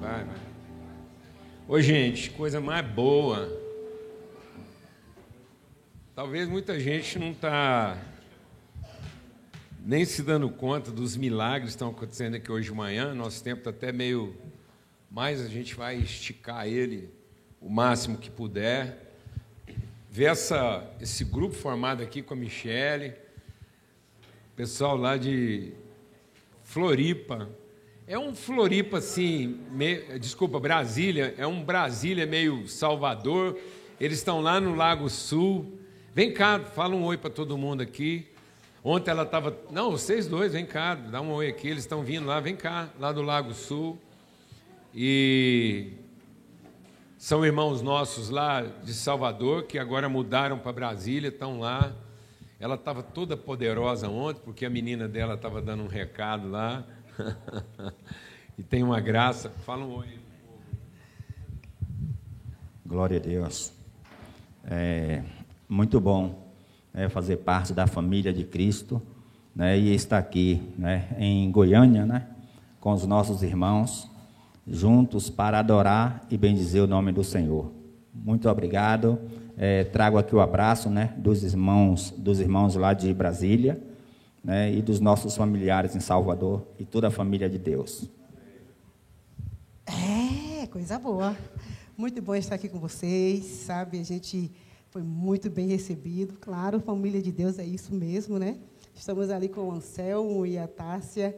Vai, vai. Ô, gente, coisa mais boa. Talvez muita gente não está nem se dando conta dos milagres que estão acontecendo aqui hoje de manhã. Nosso tempo está até meio. Mas a gente vai esticar ele o máximo que puder. Ver essa, esse grupo formado aqui com a Michele, pessoal lá de Floripa. É um Floripa assim, desculpa, Brasília, é um Brasília meio Salvador. Eles estão lá no Lago Sul. Vem cá, fala um oi para todo mundo aqui. Ontem ela estava. Não, vocês dois, vem cá, dá um oi aqui. Eles estão vindo lá, vem cá, lá do Lago Sul. E são irmãos nossos lá de Salvador, que agora mudaram para Brasília, estão lá. Ela estava toda poderosa ontem, porque a menina dela estava dando um recado lá. e tem uma graça. Fala um oi. Glória a Deus. É muito bom né, fazer parte da família de Cristo né, e estar aqui né, em Goiânia né, com os nossos irmãos, juntos para adorar e bendizer o nome do Senhor. Muito obrigado. É, trago aqui o abraço né, dos irmãos, dos irmãos lá de Brasília né, e dos nossos familiares em Salvador e toda a família de Deus. É, coisa boa. Muito bom estar aqui com vocês, sabe? A gente foi muito bem recebido. Claro, família de Deus é isso mesmo, né? Estamos ali com o Anselmo e a Tássia,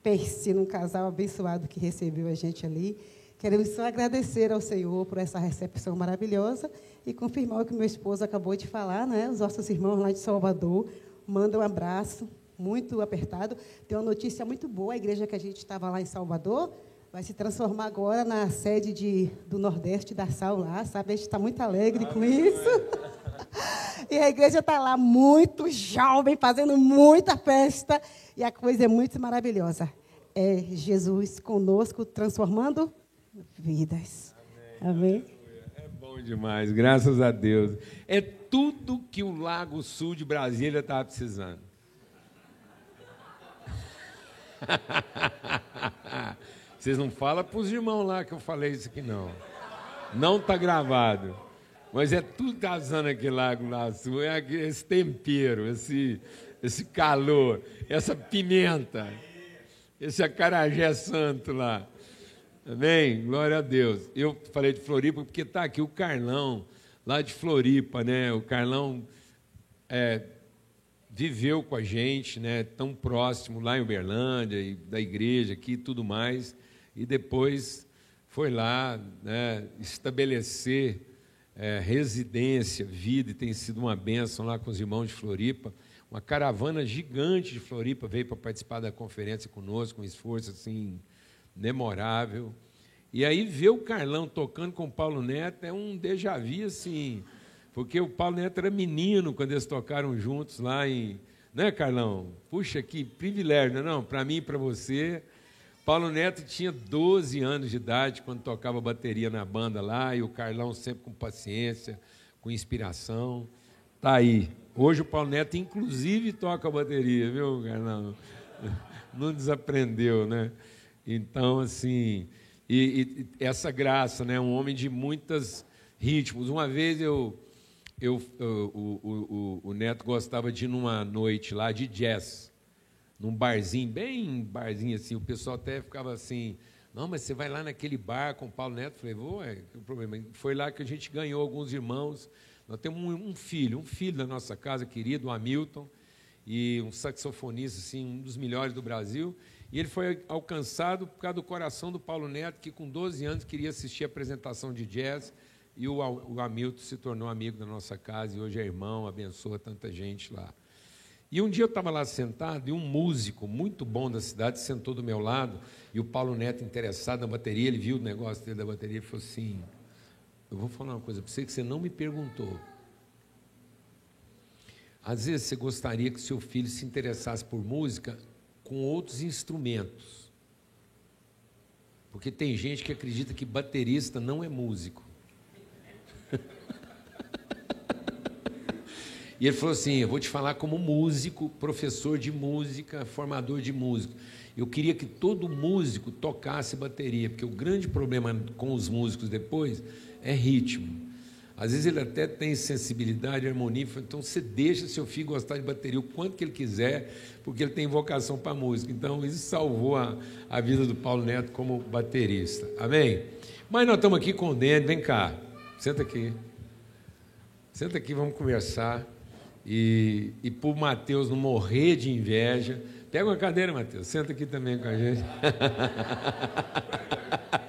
Persino, um casal abençoado que recebeu a gente ali. Queremos só agradecer ao Senhor por essa recepção maravilhosa e confirmar o que meu esposo acabou de falar, né? Os nossos irmãos lá de Salvador mandam um abraço muito apertado. Tem uma notícia muito boa: a igreja que a gente estava lá em Salvador vai se transformar agora na sede de, do Nordeste da Sal lá, sabe? A gente está muito alegre com isso. e a igreja está lá muito jovem, fazendo muita festa, e a coisa é muito maravilhosa. É Jesus conosco, transformando vidas. Amém. Amém? É bom demais, graças a Deus. É tudo que o Lago Sul de Brasília estava precisando. Vocês não falam para os irmãos lá que eu falei isso aqui, não. Não está gravado. Mas é tudo casando aquele lago sul, é esse tempero, esse, esse calor, essa pimenta, esse acarajé santo lá. Amém? Glória a Deus. Eu falei de Floripa porque está aqui o Carlão, lá de Floripa, né? O Carlão é, viveu com a gente, né? Tão próximo lá em Uberlândia, e da igreja aqui e tudo mais e depois foi lá né, estabelecer é, residência, vida, e tem sido uma bênção lá com os irmãos de Floripa. Uma caravana gigante de Floripa veio para participar da conferência conosco, um esforço assim, memorável. E aí ver o Carlão tocando com o Paulo Neto é um déjà vu, assim, porque o Paulo Neto era menino quando eles tocaram juntos lá em. Né, Carlão? Puxa, que privilégio, não? É para mim e para você. Paulo Neto tinha 12 anos de idade quando tocava bateria na banda lá, e o Carlão sempre com paciência, com inspiração. Tá aí. Hoje o Paulo Neto, inclusive, toca bateria, viu, Carlão? Não desaprendeu, né? Então, assim, e, e essa graça, né? Um homem de muitos ritmos. Uma vez eu, eu, eu o, o, o Neto gostava de ir numa noite lá de jazz num barzinho, bem barzinho assim, o pessoal até ficava assim, não, mas você vai lá naquele bar com o Paulo Neto? Eu falei, vou, é, o problema? Foi lá que a gente ganhou alguns irmãos. Nós temos um, um, filho, um filho da nossa casa, querido, o Hamilton, e um saxofonista, assim, um dos melhores do Brasil. E ele foi alcançado por causa do coração do Paulo Neto, que com 12 anos queria assistir a apresentação de jazz. E o, o Hamilton se tornou amigo da nossa casa e hoje é irmão, abençoa tanta gente lá. E um dia eu estava lá sentado e um músico muito bom da cidade sentou do meu lado e o Paulo Neto, interessado na bateria, ele viu o negócio dele da bateria e falou assim: Eu vou falar uma coisa para você que você não me perguntou. Às vezes você gostaria que seu filho se interessasse por música com outros instrumentos. Porque tem gente que acredita que baterista não é músico. E ele falou assim: Eu vou te falar como músico, professor de música, formador de música. Eu queria que todo músico tocasse bateria, porque o grande problema com os músicos depois é ritmo. Às vezes ele até tem sensibilidade, harmonia, então você deixa seu filho gostar de bateria o quanto que ele quiser, porque ele tem vocação para música. Então isso salvou a, a vida do Paulo Neto como baterista. Amém? Mas nós estamos aqui com o Dene, vem cá, senta aqui. Senta aqui, vamos conversar. E, e para o Mateus não morrer de inveja. Pega uma cadeira, Mateus, senta aqui também com a gente.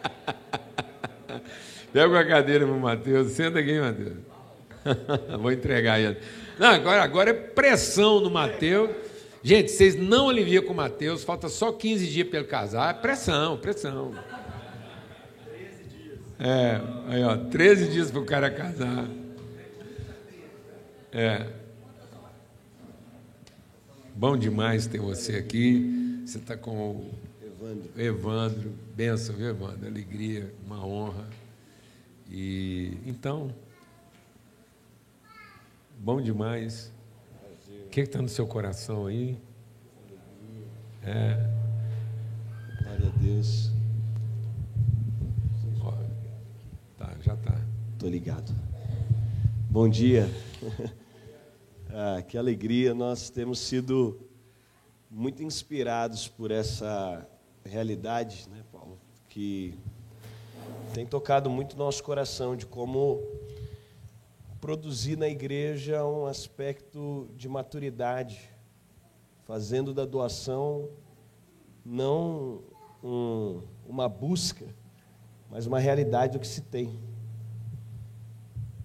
Pega uma cadeira para o Matheus. Senta aqui, Matheus. Vou entregar ele. Não, agora, agora é pressão no Matheus. Gente, vocês não aliviam com o Matheus. Falta só 15 dias para ele casar. É pressão, pressão. 13 dias. É, aí ó, 13 dias para o cara casar. É. Bom demais ter você aqui. Você está com o Evandro. Evandro. Benção, viu, Evandro? Alegria, uma honra. E então, bom demais. O que está no seu coração aí? É. Glória a Deus. Tá, já tá. Tô ligado. Bom dia. ah, que alegria, nós temos sido muito inspirados por essa realidade, né, Paulo? Que tem tocado muito nosso coração de como produzir na igreja um aspecto de maturidade, fazendo da doação não um, uma busca, mas uma realidade do que se tem.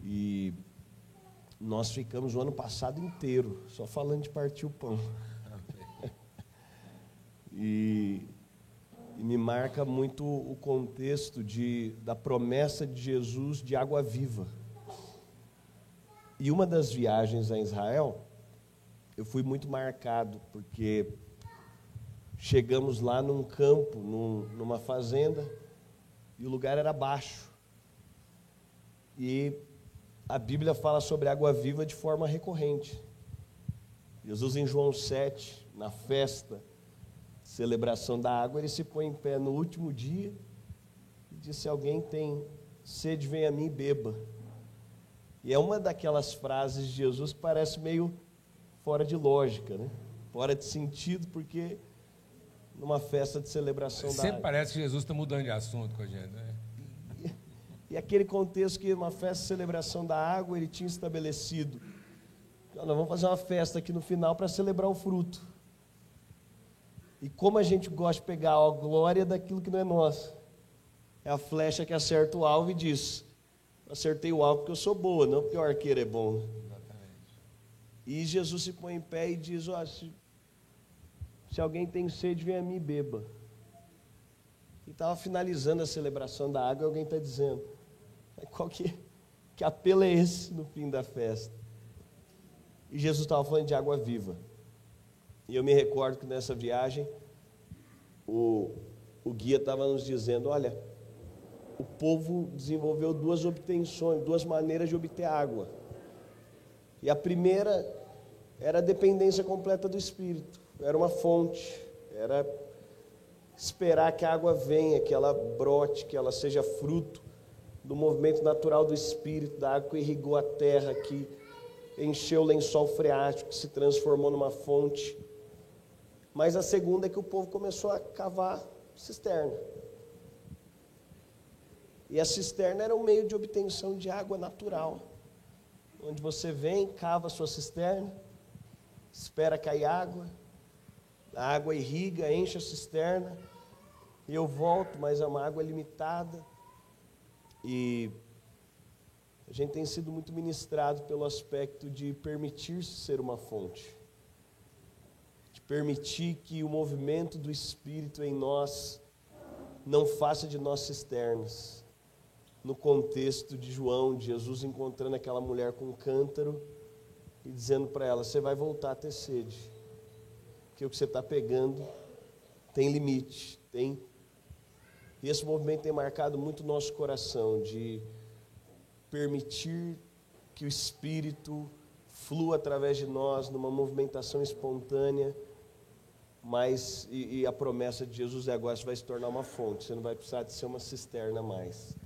E nós ficamos o ano passado inteiro só falando de partir o pão. e e me marca muito o contexto de, da promessa de Jesus de água viva. E uma das viagens a Israel, eu fui muito marcado, porque chegamos lá num campo, num, numa fazenda, e o lugar era baixo. E a Bíblia fala sobre água viva de forma recorrente. Jesus, em João 7, na festa, celebração da água, ele se põe em pé no último dia e diz: Se alguém tem sede, vem a mim e beba. E é uma daquelas frases de Jesus que parece meio fora de lógica, né? fora de sentido, porque numa festa de celebração Sempre da água. Sempre parece que Jesus está mudando de assunto com a gente, né? E, e aquele contexto que uma festa de celebração da água ele tinha estabelecido. Nós vamos fazer uma festa aqui no final para celebrar o fruto. E como a gente gosta de pegar a glória daquilo que não é nosso. É a flecha que acerta o alvo e diz: Acertei o alvo porque eu sou boa, não porque o arqueiro é bom. Exatamente. E Jesus se põe em pé e diz: oh, se, se alguém tem sede, vem a mim e beba. E estava finalizando a celebração da água e alguém está dizendo: qual que, que apelo é esse no fim da festa? E Jesus estava falando de água viva. E eu me recordo que nessa viagem, o, o guia estava nos dizendo: olha, o povo desenvolveu duas obtenções, duas maneiras de obter água. E a primeira era a dependência completa do Espírito, era uma fonte, era esperar que a água venha, que ela brote, que ela seja fruto do movimento natural do Espírito, da água que irrigou a terra, que encheu o lençol freático, que se transformou numa fonte. Mas a segunda é que o povo começou a cavar cisterna. E a cisterna era um meio de obtenção de água natural. Onde você vem, cava a sua cisterna, espera cair água, a água irriga, enche a cisterna, e eu volto, mas é uma água limitada. E a gente tem sido muito ministrado pelo aspecto de permitir-se ser uma fonte permitir que o movimento do Espírito em nós não faça de nós cisternas. No contexto de João, de Jesus encontrando aquela mulher com um cântaro e dizendo para ela: Você vai voltar a ter sede, porque o que você está pegando tem limite, tem. E esse movimento tem marcado muito o nosso coração de permitir que o Espírito flua através de nós numa movimentação espontânea mas e, e, a promessa de Jesus é agora você vai se tornar uma fonte, você não vai precisar de ser uma cisterna mais.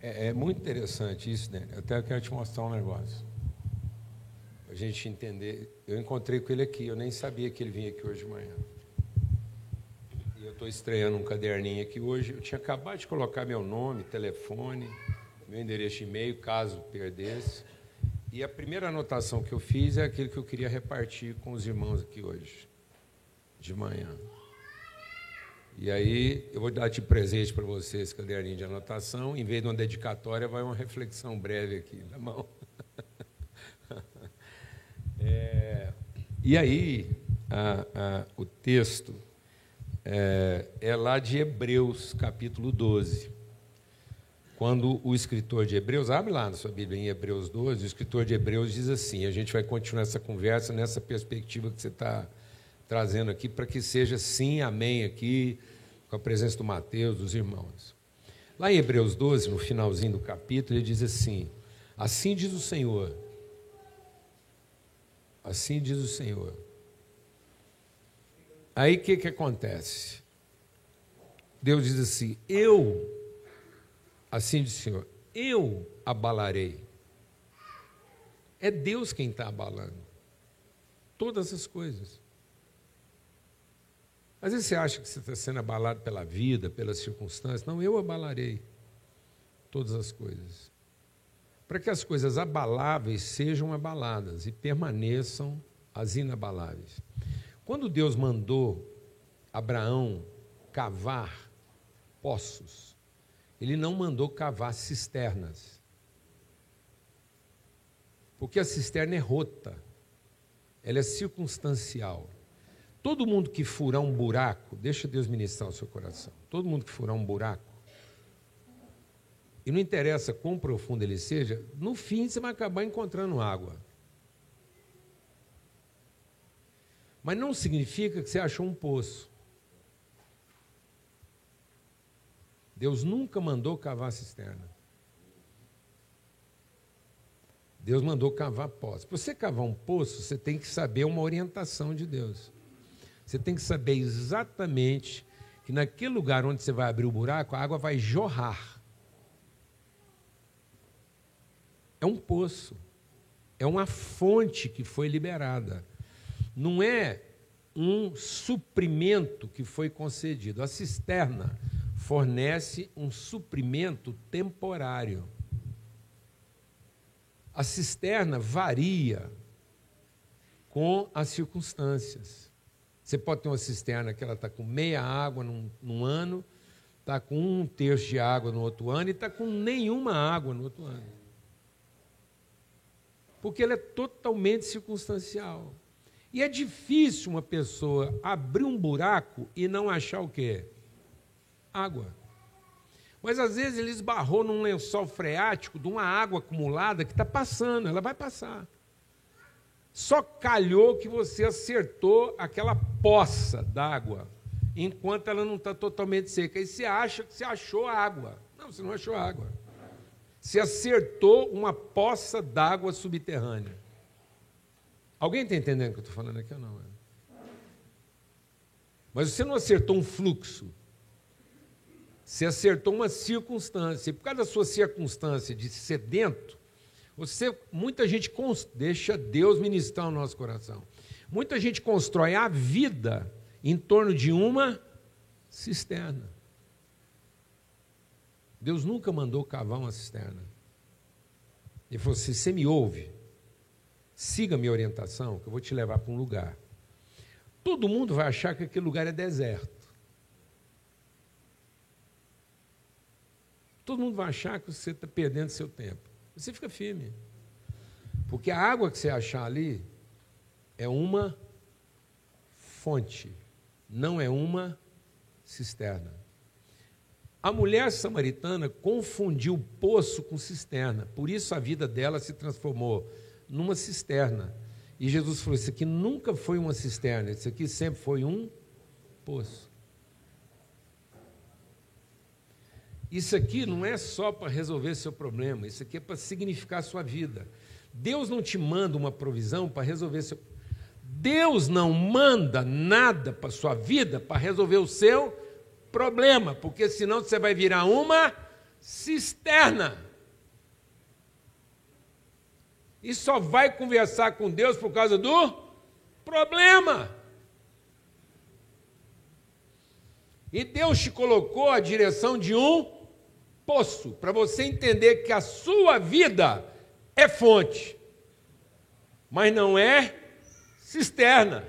É, é muito interessante isso, né? Eu até quero te mostrar um negócio. A gente entender. Eu encontrei com ele aqui, eu nem sabia que ele vinha aqui hoje de manhã. E eu estou estreando um caderninho aqui hoje. Eu tinha acabado de colocar meu nome, telefone, meu endereço de e-mail, caso perdesse. E a primeira anotação que eu fiz é aquilo que eu queria repartir com os irmãos aqui hoje, de manhã. E aí eu vou dar de presente para você esse caderninho de anotação. Em vez de uma dedicatória, vai uma reflexão breve aqui, tá bom? é, e aí, a, a, o texto é, é lá de Hebreus, capítulo 12 quando o escritor de Hebreus, abre lá na sua Bíblia em Hebreus 12, o escritor de Hebreus diz assim: a gente vai continuar essa conversa nessa perspectiva que você está trazendo aqui, para que seja sim, amém, aqui, com a presença do Mateus, dos irmãos. Lá em Hebreus 12, no finalzinho do capítulo, ele diz assim: Assim diz o Senhor, assim diz o Senhor. Aí o que, que acontece? Deus diz assim: Eu Assim diz o Senhor: Eu abalarei. É Deus quem está abalando todas as coisas. Às vezes você acha que você está sendo abalado pela vida, pelas circunstâncias. Não, eu abalarei todas as coisas. Para que as coisas abaláveis sejam abaladas e permaneçam as inabaláveis. Quando Deus mandou Abraão cavar poços, ele não mandou cavar cisternas. Porque a cisterna é rota, ela é circunstancial. Todo mundo que furar um buraco, deixa Deus ministrar o seu coração. Todo mundo que furar um buraco, e não interessa quão profundo ele seja, no fim você vai acabar encontrando água. Mas não significa que você achou um poço. Deus nunca mandou cavar cisterna. Deus mandou cavar poço. Para você cavar um poço, você tem que saber uma orientação de Deus. Você tem que saber exatamente que naquele lugar onde você vai abrir o buraco, a água vai jorrar. É um poço. É uma fonte que foi liberada. Não é um suprimento que foi concedido. A cisterna fornece um suprimento temporário. A cisterna varia com as circunstâncias. Você pode ter uma cisterna que ela está com meia água num, num ano, está com um terço de água no outro ano e está com nenhuma água no outro ano. Porque ela é totalmente circunstancial. E é difícil uma pessoa abrir um buraco e não achar o quê? água. Mas às vezes ele esbarrou num lençol freático de uma água acumulada que está passando, ela vai passar. Só calhou que você acertou aquela poça d'água, enquanto ela não está totalmente seca. E você acha que você achou água. Não, você não achou água. Você acertou uma poça d'água subterrânea. Alguém está entendendo o que eu estou falando aqui ou não? Mas você não acertou um fluxo. Você acertou uma circunstância. E por causa da sua circunstância de sedento, você, muita gente deixa Deus ministrar o nosso coração. Muita gente constrói a vida em torno de uma cisterna. Deus nunca mandou cavar uma cisterna. Ele falou assim: você me ouve, siga minha orientação, que eu vou te levar para um lugar. Todo mundo vai achar que aquele lugar é deserto. Todo mundo vai achar que você está perdendo seu tempo. Você fica firme. Porque a água que você achar ali é uma fonte, não é uma cisterna. A mulher samaritana confundiu poço com cisterna, por isso a vida dela se transformou numa cisterna. E Jesus falou: Isso aqui nunca foi uma cisterna, isso aqui sempre foi um poço. Isso aqui não é só para resolver seu problema, isso aqui é para significar sua vida. Deus não te manda uma provisão para resolver seu Deus não manda nada para sua vida para resolver o seu problema, porque senão você vai virar uma cisterna. E só vai conversar com Deus por causa do problema. E Deus te colocou a direção de um poço, para você entender que a sua vida é fonte, mas não é cisterna.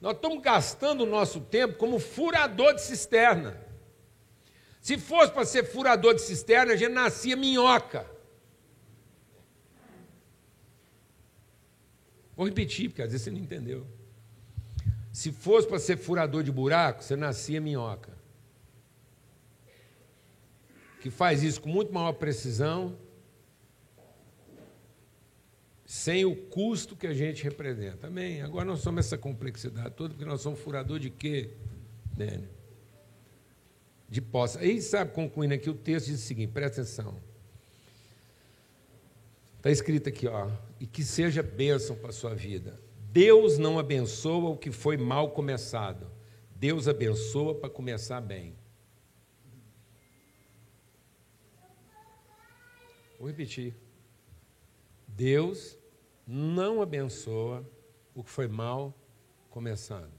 Nós estamos gastando o nosso tempo como furador de cisterna. Se fosse para ser furador de cisterna, a gente nascia minhoca. Vou repetir, porque às vezes você não entendeu. Se fosse para ser furador de buraco, você nascia minhoca. Que faz isso com muito maior precisão, sem o custo que a gente representa. Amém? Agora nós somos essa complexidade toda, porque nós somos furador de quê, Dênio? De posse. Aí, sabe, concluindo aqui, o texto diz o seguinte, presta atenção. Está escrito aqui, ó, e que seja bênção para a sua vida. Deus não abençoa o que foi mal começado. Deus abençoa para começar bem. Vou repetir. Deus não abençoa o que foi mal começado.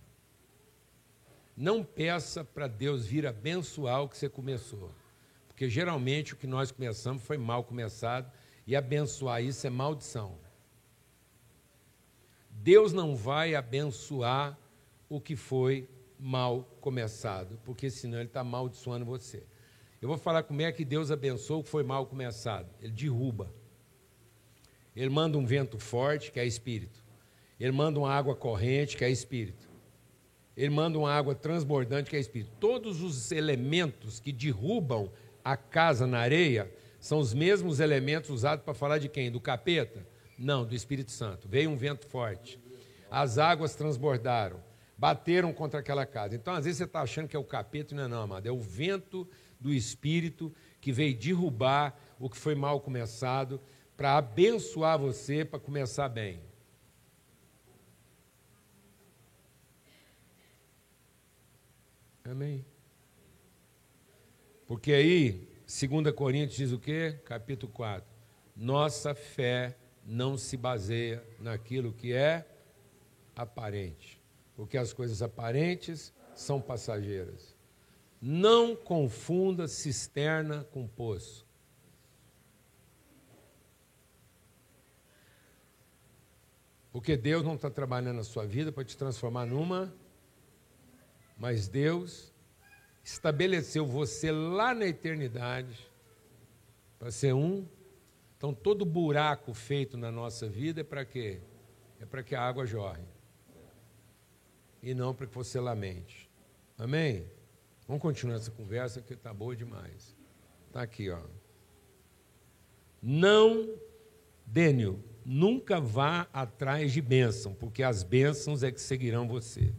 Não peça para Deus vir abençoar o que você começou. Porque geralmente o que nós começamos foi mal começado e abençoar isso é maldição. Deus não vai abençoar o que foi mal começado, porque senão ele está amaldiçoando você. Eu vou falar como é que Deus abençoa o que foi mal começado. Ele derruba. Ele manda um vento forte, que é espírito. Ele manda uma água corrente, que é espírito. Ele manda uma água transbordante, que é espírito. Todos os elementos que derrubam a casa na areia são os mesmos elementos usados para falar de quem? Do capeta? Não, do Espírito Santo. Veio um vento forte. As águas transbordaram. Bateram contra aquela casa. Então, às vezes, você está achando que é o capeta, não é, não, amado. É o vento do Espírito que veio derrubar o que foi mal começado para abençoar você para começar bem. Amém. Porque aí, 2 Coríntios diz o quê? Capítulo 4. Nossa fé não se baseia naquilo que é aparente, porque as coisas aparentes são passageiras. Não confunda cisterna com poço. Porque Deus não está trabalhando na sua vida para te transformar numa, mas Deus estabeleceu você lá na eternidade para ser um então, todo buraco feito na nossa vida é para quê? É para que a água jorre. E não para que você lamente. Amém? Vamos continuar essa conversa que está boa demais. Está aqui, ó. Não, Dênio, nunca vá atrás de bênção, porque as bênçãos é que seguirão você.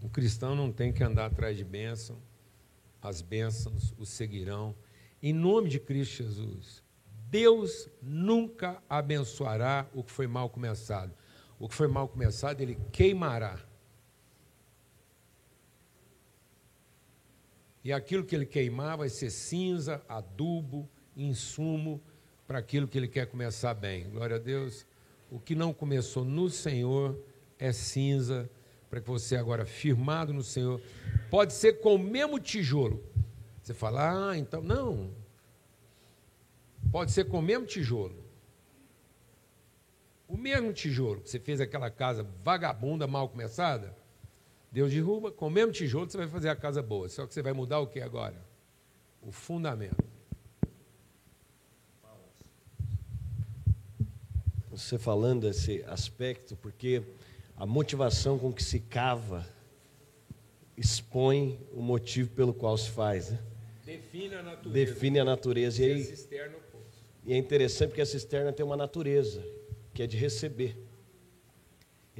O cristão não tem que andar atrás de bênção, as bênçãos o seguirão em nome de Cristo Jesus. Deus nunca abençoará o que foi mal começado. O que foi mal começado, ele queimará. E aquilo que ele queimar vai ser cinza, adubo, insumo para aquilo que ele quer começar bem. Glória a Deus. O que não começou no Senhor é cinza, para que você agora, firmado no Senhor, pode ser com o mesmo tijolo, você fala, ah, então, não. Pode ser com o mesmo tijolo. O mesmo tijolo que você fez aquela casa vagabunda, mal começada, Deus derruba, com o mesmo tijolo você vai fazer a casa boa. Só que você vai mudar o que agora? O fundamento. Você falando esse aspecto, porque a motivação com que se cava expõe o motivo pelo qual se faz. Né? Define a natureza. Define a natureza. E, aí, e é interessante porque a cisterna tem uma natureza, que é de receber.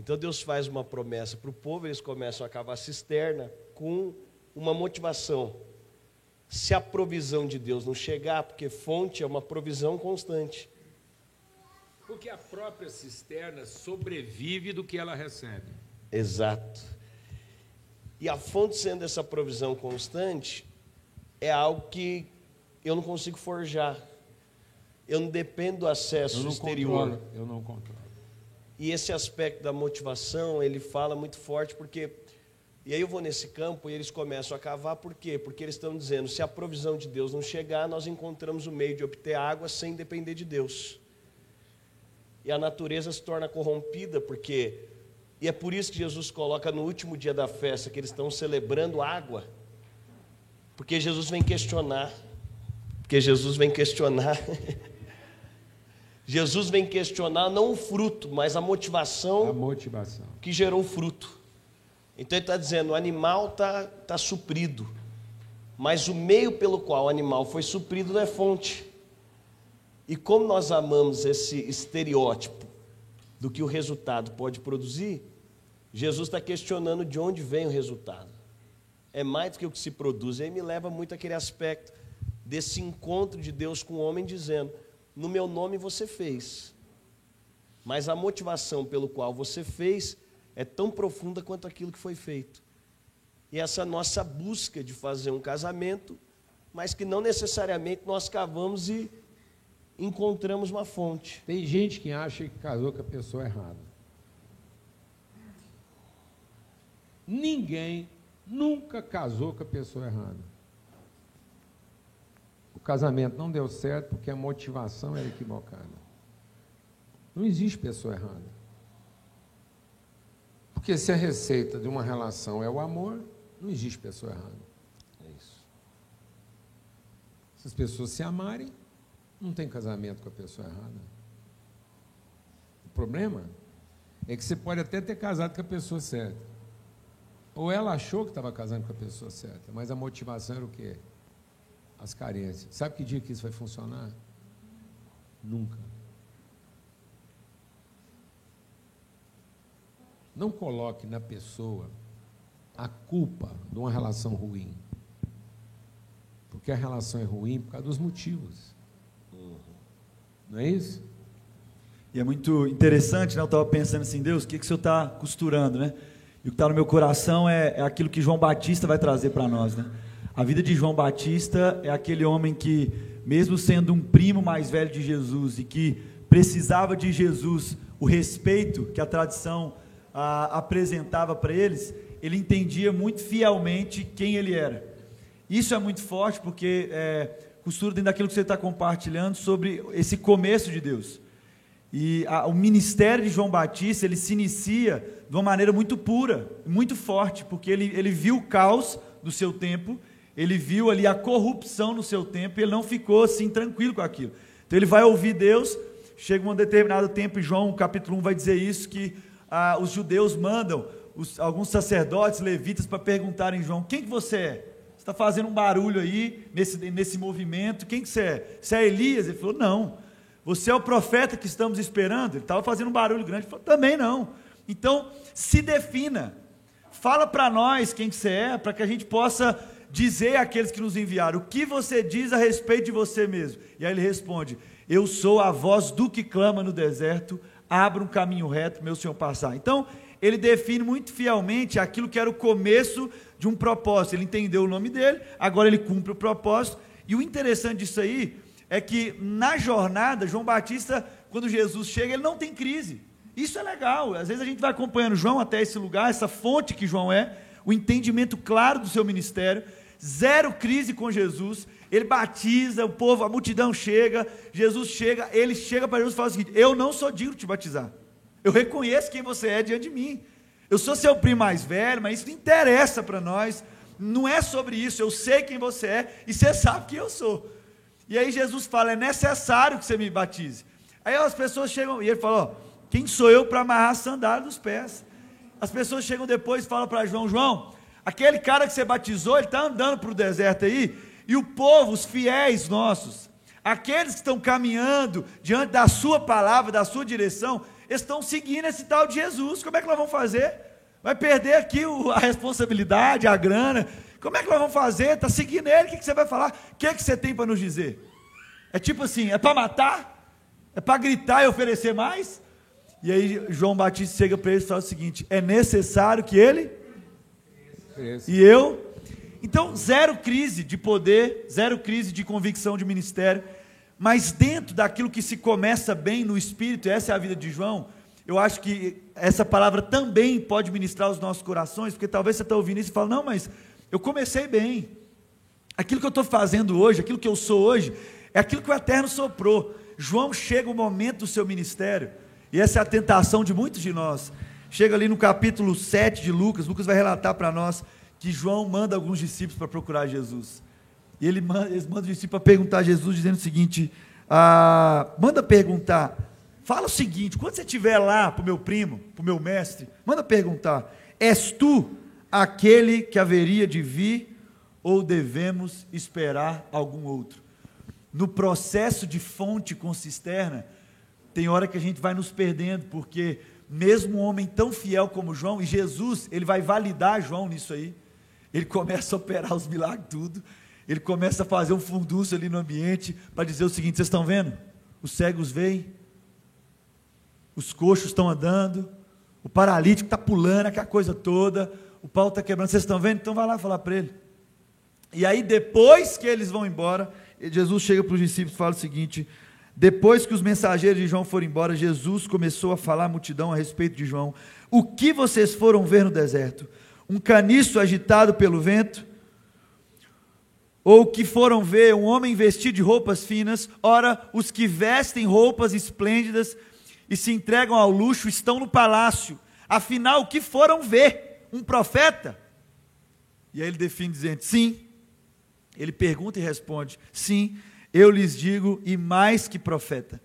Então Deus faz uma promessa para o povo, eles começam a cavar a cisterna com uma motivação. Se a provisão de Deus não chegar, porque fonte é uma provisão constante. Porque a própria cisterna sobrevive do que ela recebe. Exato. E a fonte sendo essa provisão constante, é algo que eu não consigo forjar. Eu não dependo do acesso Eu não exterior. controlo. Eu não controlo. E esse aspecto da motivação, ele fala muito forte, porque. E aí eu vou nesse campo e eles começam a cavar, por quê? Porque eles estão dizendo: se a provisão de Deus não chegar, nós encontramos o meio de obter água sem depender de Deus. E a natureza se torna corrompida, porque. E é por isso que Jesus coloca no último dia da festa, que eles estão celebrando água. Porque Jesus vem questionar. Porque Jesus vem questionar. Jesus vem questionar não o fruto, mas a motivação A motivação. que gerou o fruto. Então ele está dizendo: o animal está tá suprido, mas o meio pelo qual o animal foi suprido não é fonte. E como nós amamos esse estereótipo do que o resultado pode produzir, Jesus está questionando de onde vem o resultado. É mais do que o que se produz. E aí me leva muito aquele aspecto desse encontro de Deus com o homem, dizendo: No meu nome você fez, mas a motivação pelo qual você fez é tão profunda quanto aquilo que foi feito. E essa nossa busca de fazer um casamento, mas que não necessariamente nós cavamos e encontramos uma fonte. Tem gente que acha que casou com a pessoa errada. Ninguém nunca casou com a pessoa errada. O casamento não deu certo porque a motivação era equivocada. Não existe pessoa errada. Porque se a receita de uma relação é o amor, não existe pessoa errada. É isso. Se as pessoas se amarem, não tem casamento com a pessoa errada. O problema é que você pode até ter casado com a pessoa certa. Ou ela achou que estava casando com a pessoa certa, mas a motivação era o quê? As carências. Sabe que dia que isso vai funcionar? Nunca. Não coloque na pessoa a culpa de uma relação ruim. Porque a relação é ruim por causa dos motivos. Não é isso? E é muito interessante, né? Eu estava pensando assim, Deus, o que, que o Senhor está costurando, né? E o que está no meu coração é, é aquilo que João Batista vai trazer para nós, né? A vida de João Batista é aquele homem que, mesmo sendo um primo mais velho de Jesus e que precisava de Jesus, o respeito que a tradição ah, apresentava para eles, ele entendia muito fielmente quem ele era. Isso é muito forte porque é, costura dentro daquilo que você está compartilhando sobre esse começo de Deus. E a, o ministério de João Batista, ele se inicia de uma maneira muito pura, muito forte, porque ele, ele viu o caos do seu tempo, ele viu ali a corrupção no seu tempo, e ele não ficou assim tranquilo com aquilo. Então ele vai ouvir Deus, chega um determinado tempo, e João, capítulo 1, vai dizer isso, que ah, os judeus mandam os, alguns sacerdotes, levitas, para perguntarem João, quem que você é? Você está fazendo um barulho aí, nesse, nesse movimento, quem que você é? Você é Elias? Ele falou, não. Você é o profeta que estamos esperando? Ele estava fazendo um barulho grande. Ele falou, também não. Então, se defina. Fala para nós quem que você é, para que a gente possa dizer àqueles que nos enviaram o que você diz a respeito de você mesmo. E aí ele responde: Eu sou a voz do que clama no deserto, abra um caminho reto, meu Senhor passar. Então, ele define muito fielmente aquilo que era o começo de um propósito. Ele entendeu o nome dele, agora ele cumpre o propósito. E o interessante disso aí é que na jornada, João Batista, quando Jesus chega, ele não tem crise. Isso é legal. Às vezes a gente vai acompanhando João até esse lugar, essa fonte que João é, o entendimento claro do seu ministério, zero crise com Jesus. Ele batiza, o povo, a multidão chega, Jesus chega, ele chega para Jesus e fala o seguinte: Eu não sou digno de te batizar. Eu reconheço quem você é diante de mim. Eu sou seu primo mais velho, mas isso não interessa para nós. Não é sobre isso. Eu sei quem você é e você sabe quem eu sou. E aí Jesus fala: é necessário que você me batize. Aí as pessoas chegam, e ele fala: ó, quem sou eu para amarrar a sandália dos pés? As pessoas chegam depois e falam para João: João, aquele cara que você batizou, ele está andando para o deserto aí, e o povo, os fiéis nossos, aqueles que estão caminhando diante da sua palavra, da sua direção, estão seguindo esse tal de Jesus. Como é que nós vamos fazer? Vai perder aqui a responsabilidade, a grana. Como é que nós vamos fazer? Está seguindo ele, o que, que você vai falar? O que, que você tem para nos dizer? É tipo assim, é para matar? É para gritar e oferecer mais? E aí João Batista chega para ele e fala o seguinte: é necessário que ele e eu. Então, zero crise de poder, zero crise de convicção de ministério, mas dentro daquilo que se começa bem no espírito, essa é a vida de João. Eu acho que essa palavra também pode ministrar os nossos corações, porque talvez você está ouvindo isso e fala: não, mas eu comecei bem. Aquilo que eu estou fazendo hoje, aquilo que eu sou hoje, é aquilo que o Eterno soprou. João chega o momento do seu ministério, e essa é a tentação de muitos de nós. Chega ali no capítulo 7 de Lucas, Lucas vai relatar para nós que João manda alguns discípulos para procurar Jesus. E ele manda, eles mandam os discípulos para perguntar a Jesus, dizendo o seguinte: ah, manda perguntar, fala o seguinte, quando você estiver lá para o meu primo, para o meu mestre, manda perguntar: és tu aquele que haveria de vir ou devemos esperar algum outro? no processo de fonte com cisterna, tem hora que a gente vai nos perdendo, porque mesmo um homem tão fiel como João, e Jesus, ele vai validar João nisso aí, ele começa a operar os milagres tudo, ele começa a fazer um fundúcio ali no ambiente, para dizer o seguinte, vocês estão vendo? Os cegos veem, os coxos estão andando, o paralítico está pulando, aquela coisa toda, o pau está quebrando, vocês estão vendo? Então vai lá falar para ele. E aí depois que eles vão embora, Jesus chega para os discípulos e fala o seguinte: depois que os mensageiros de João foram embora, Jesus começou a falar à multidão a respeito de João. O que vocês foram ver no deserto? Um caniço agitado pelo vento? Ou que foram ver um homem vestido de roupas finas? Ora, os que vestem roupas esplêndidas e se entregam ao luxo estão no palácio. Afinal, o que foram ver? Um profeta? E aí ele define dizendo: sim, ele pergunta e responde: Sim, eu lhes digo, e mais que profeta.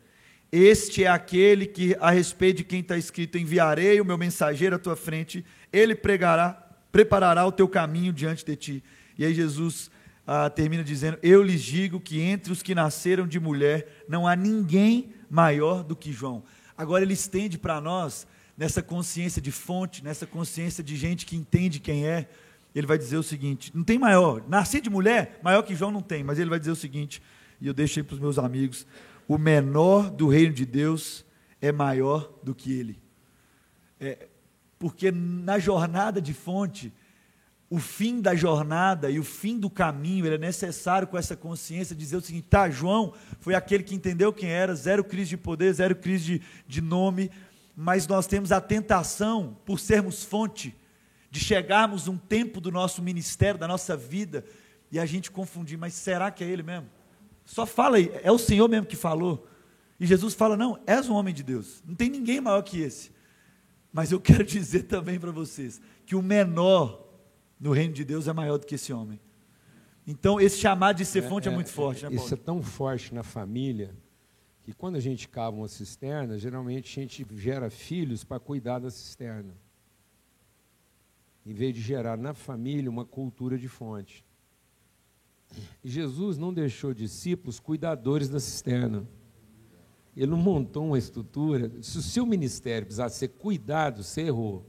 Este é aquele que, a respeito de quem está escrito: Enviarei o meu mensageiro à tua frente, ele pregará, preparará o teu caminho diante de ti. E aí Jesus ah, termina dizendo: Eu lhes digo que entre os que nasceram de mulher não há ninguém maior do que João. Agora ele estende para nós, nessa consciência de fonte, nessa consciência de gente que entende quem é, ele vai dizer o seguinte: não tem maior, nasci de mulher, maior que João não tem, mas ele vai dizer o seguinte, e eu deixo aí para os meus amigos: o menor do reino de Deus é maior do que ele. É, porque na jornada de fonte, o fim da jornada e o fim do caminho, ele é necessário com essa consciência dizer o seguinte: tá, João foi aquele que entendeu quem era, zero crise de poder, zero crise de, de nome, mas nós temos a tentação, por sermos fonte, de chegarmos um tempo do nosso ministério, da nossa vida, e a gente confundir, mas será que é ele mesmo? Só fala aí, é o Senhor mesmo que falou. E Jesus fala: Não, és um homem de Deus, não tem ninguém maior que esse. Mas eu quero dizer também para vocês que o menor no reino de Deus é maior do que esse homem. Então, esse chamado de ser fonte é, é, é muito forte. Né, isso é tão forte na família que quando a gente cava uma cisterna, geralmente a gente gera filhos para cuidar da cisterna em vez de gerar na família uma cultura de fonte. Jesus não deixou discípulos cuidadores da cisterna. Ele não montou uma estrutura. Se o seu ministério precisar ser cuidado, você errou.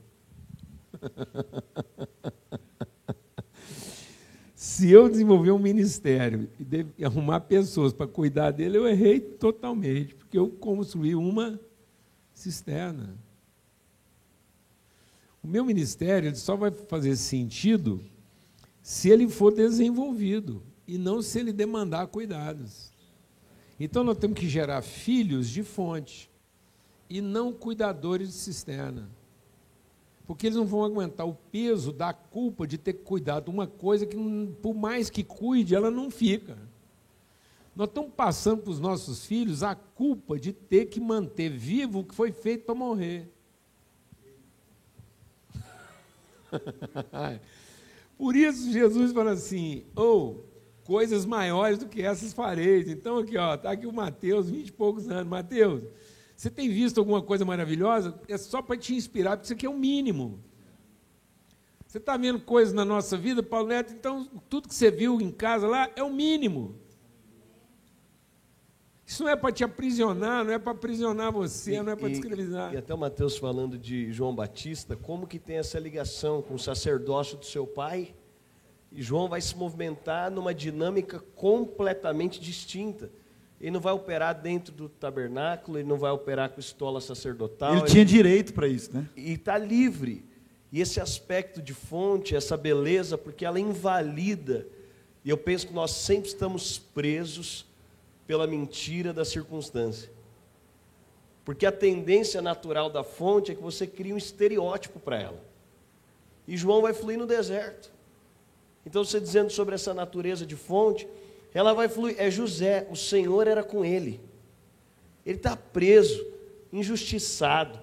Se eu desenvolver um ministério e arrumar pessoas para cuidar dele, eu errei totalmente, porque eu construí uma cisterna. O meu ministério só vai fazer sentido se ele for desenvolvido e não se ele demandar cuidados. Então nós temos que gerar filhos de fonte e não cuidadores de cisterna. Porque eles não vão aguentar o peso da culpa de ter cuidado uma coisa que, por mais que cuide, ela não fica. Nós estamos passando para os nossos filhos a culpa de ter que manter vivo o que foi feito para morrer. Por isso Jesus fala assim, ou oh, coisas maiores do que essas fareis. Então aqui, ó, tá aqui o Mateus, vinte e poucos anos. Mateus, você tem visto alguma coisa maravilhosa? É só para te inspirar, porque isso aqui é o mínimo. Você está vendo coisas na nossa vida, Paulo Neto? Então, tudo que você viu em casa lá é o mínimo. Isso não é para te aprisionar, não é para aprisionar você, e, não é para te escravizar. E até o Mateus falando de João Batista, como que tem essa ligação com o sacerdócio do seu pai? E João vai se movimentar numa dinâmica completamente distinta. ele não vai operar dentro do tabernáculo, ele não vai operar com estola sacerdotal. Ele tinha direito para isso, né? E está livre. E esse aspecto de fonte, essa beleza, porque ela invalida. E eu penso que nós sempre estamos presos pela mentira da circunstância. Porque a tendência natural da fonte é que você cria um estereótipo para ela. E João vai fluir no deserto. Então, você dizendo sobre essa natureza de fonte, ela vai fluir. É José, o Senhor era com ele. Ele está preso, injustiçado.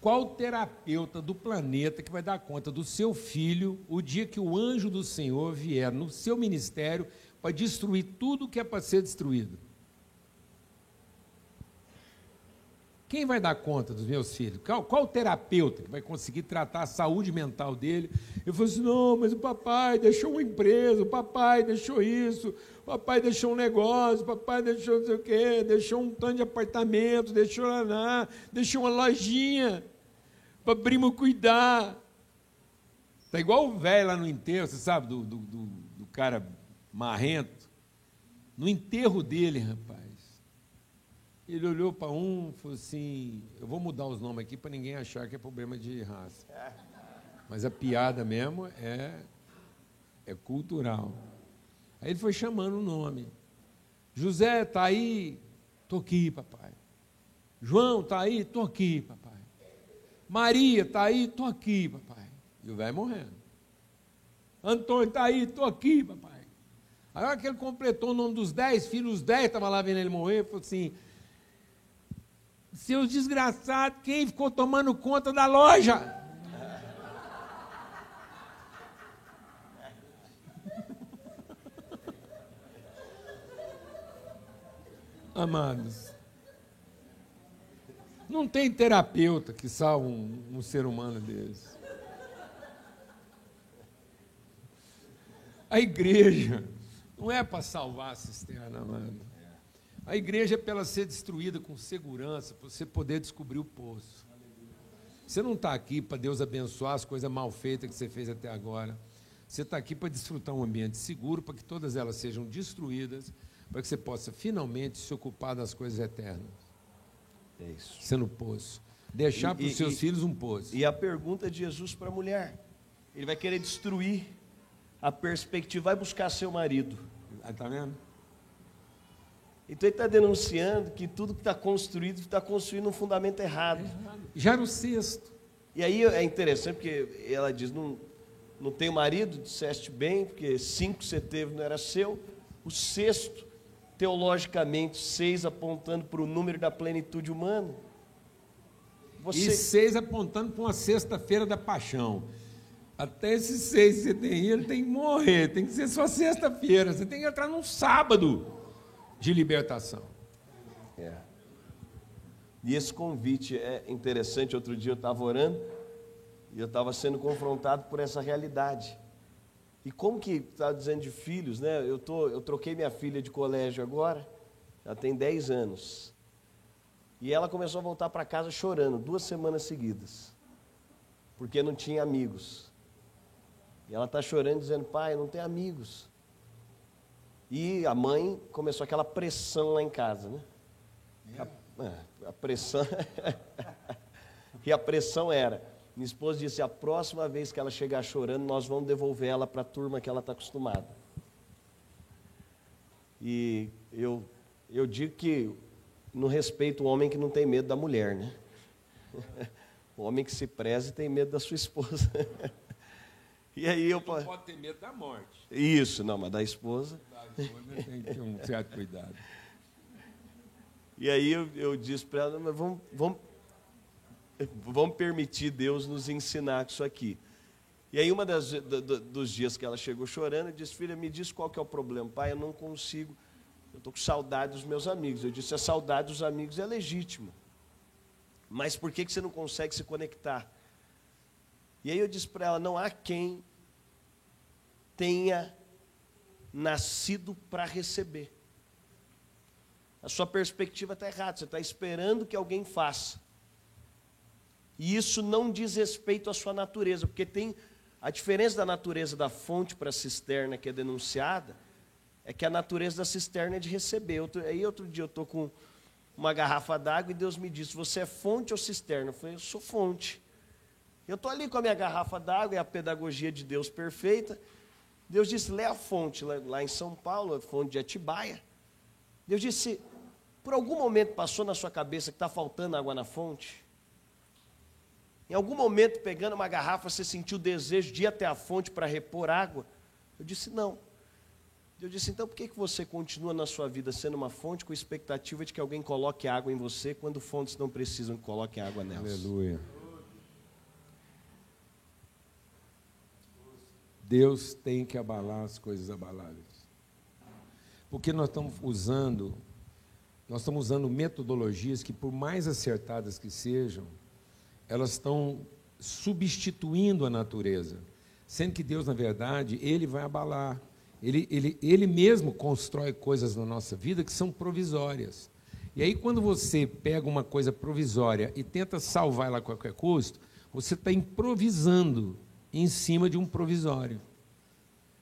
Qual terapeuta do planeta que vai dar conta do seu filho o dia que o anjo do Senhor vier no seu ministério para destruir tudo que é para ser destruído? Quem vai dar conta dos meus filhos? Qual, qual terapeuta que vai conseguir tratar a saúde mental dele? Eu falei assim: não, mas o papai deixou uma empresa, o papai deixou isso, o papai deixou um negócio, o papai deixou não sei o quê, deixou um tanto de apartamento, deixou lá, deixou uma lojinha para primo cuidar. Está igual o velho lá no enterro, você sabe, do, do, do, do cara marrento. No enterro dele, rapaz ele olhou para um e falou assim: Eu vou mudar os nomes aqui para ninguém achar que é problema de raça. Mas a piada mesmo é, é cultural. Aí ele foi chamando o nome. José, está aí? Estou aqui, papai. João, está aí? Estou aqui, papai. Maria, está aí? Estou aqui, papai. E o velho morrendo. Antônio, está aí? Estou aqui, papai. Aí, hora que ele completou o nome dos dez filhos, os dez estavam lá vendo ele morrer, falou assim: seus desgraçados, quem ficou tomando conta da loja? Amados, não tem terapeuta que salve um, um ser humano desse. A igreja não é para salvar a cisterna, amado. A igreja é para ela ser destruída com segurança, para você poder descobrir o poço. Você não está aqui para Deus abençoar as coisas mal feitas que você fez até agora. Você está aqui para desfrutar um ambiente seguro, para que todas elas sejam destruídas, para que você possa finalmente se ocupar das coisas eternas. É isso. Sendo poço. Deixar para os seus e, filhos um poço. E a pergunta de Jesus para a mulher: ele vai querer destruir a perspectiva, vai buscar seu marido. Está vendo? Então ele está denunciando que tudo que está construído está construído num fundamento errado. Já no sexto. E aí é interessante porque ela diz: não, não tenho marido, disseste bem, porque cinco você teve não era seu. O sexto, teologicamente, seis apontando para o número da plenitude humana. Você... E seis apontando para uma sexta-feira da paixão. Até esses seis que você tem, ele tem que morrer, tem que ser só sexta-feira, você tem que entrar num sábado de libertação. É. E esse convite é interessante. Outro dia eu estava orando e eu estava sendo confrontado por essa realidade. E como que está dizendo de filhos, né? Eu, tô, eu troquei minha filha de colégio agora, ela tem 10 anos. E ela começou a voltar para casa chorando, duas semanas seguidas, porque não tinha amigos. E ela está chorando, dizendo: Pai, não tem amigos. E a mãe começou aquela pressão lá em casa, né? A, é, a pressão. e a pressão era: minha esposa disse, a próxima vez que ela chegar chorando, nós vamos devolver ela para a turma que ela está acostumada. E eu, eu digo que não respeito o homem que não tem medo da mulher, né? O homem que se preze tem medo da sua esposa. E aí eu não pode ter medo da morte. Isso, não, mas da esposa. Tem que ter um certo cuidado. E aí eu, eu disse para ela, mas vamos, vamos, vamos permitir Deus nos ensinar isso aqui. E aí, uma das do, do, dos dias que ela chegou chorando, eu disse, filha, me diz qual que é o problema. Pai, eu não consigo, eu estou com saudade dos meus amigos. Eu disse, a saudade dos amigos é legítima. Mas por que, que você não consegue se conectar? E aí eu disse para ela, não há quem tenha nascido para receber. A sua perspectiva está errada, você está esperando que alguém faça. E isso não diz respeito à sua natureza, porque tem a diferença da natureza da fonte para a cisterna que é denunciada, É que a natureza da cisterna é de receber. Outro, aí outro dia eu estou com uma garrafa d'água e Deus me disse: Você é fonte ou cisterna? Eu falei: Eu sou fonte. Eu estou ali com a minha garrafa d'água, é a pedagogia de Deus perfeita. Deus disse: Lê a fonte, lá, em São Paulo, a fonte de Atibaia. Deus disse: Por algum momento passou na sua cabeça que está faltando água na fonte? Em algum momento, pegando uma garrafa, você sentiu o desejo de ir até a fonte para repor água? Eu disse: Não. Eu disse, então por que, que você continua na sua vida sendo uma fonte com expectativa de que alguém coloque água em você quando fontes não precisam que coloquem água nelas? Aleluia. Deus tem que abalar as coisas abaláveis. Porque nós estamos usando, nós estamos usando metodologias que, por mais acertadas que sejam, elas estão substituindo a natureza. Sendo que Deus, na verdade, Ele vai abalar. Ele, ele, ele mesmo constrói coisas na nossa vida que são provisórias. E aí, quando você pega uma coisa provisória e tenta salvar ela a qualquer custo, você está improvisando em cima de um provisório.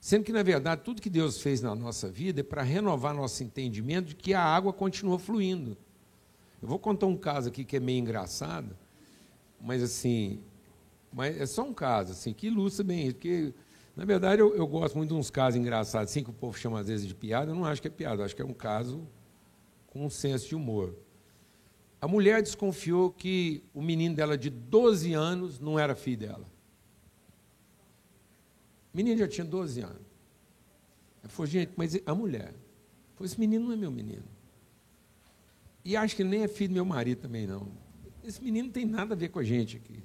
Sendo que, na verdade, tudo que Deus fez na nossa vida é para renovar nosso entendimento de que a água continua fluindo. Eu vou contar um caso aqui que é meio engraçado, mas assim, mas é só um caso assim que ilustra bem isso, porque na verdade, eu, eu, gosto muito de uns casos engraçados, assim, que o povo chama às vezes de piada. Eu não acho que é piada, eu acho que é um caso com um senso de humor. A mulher desconfiou que o menino dela de 12 anos não era filho dela. Menino já tinha 12 anos. Ela falou, gente, mas a mulher? Falou, esse menino não é meu menino. E acho que ele nem é filho do meu marido também, não. Esse menino não tem nada a ver com a gente aqui.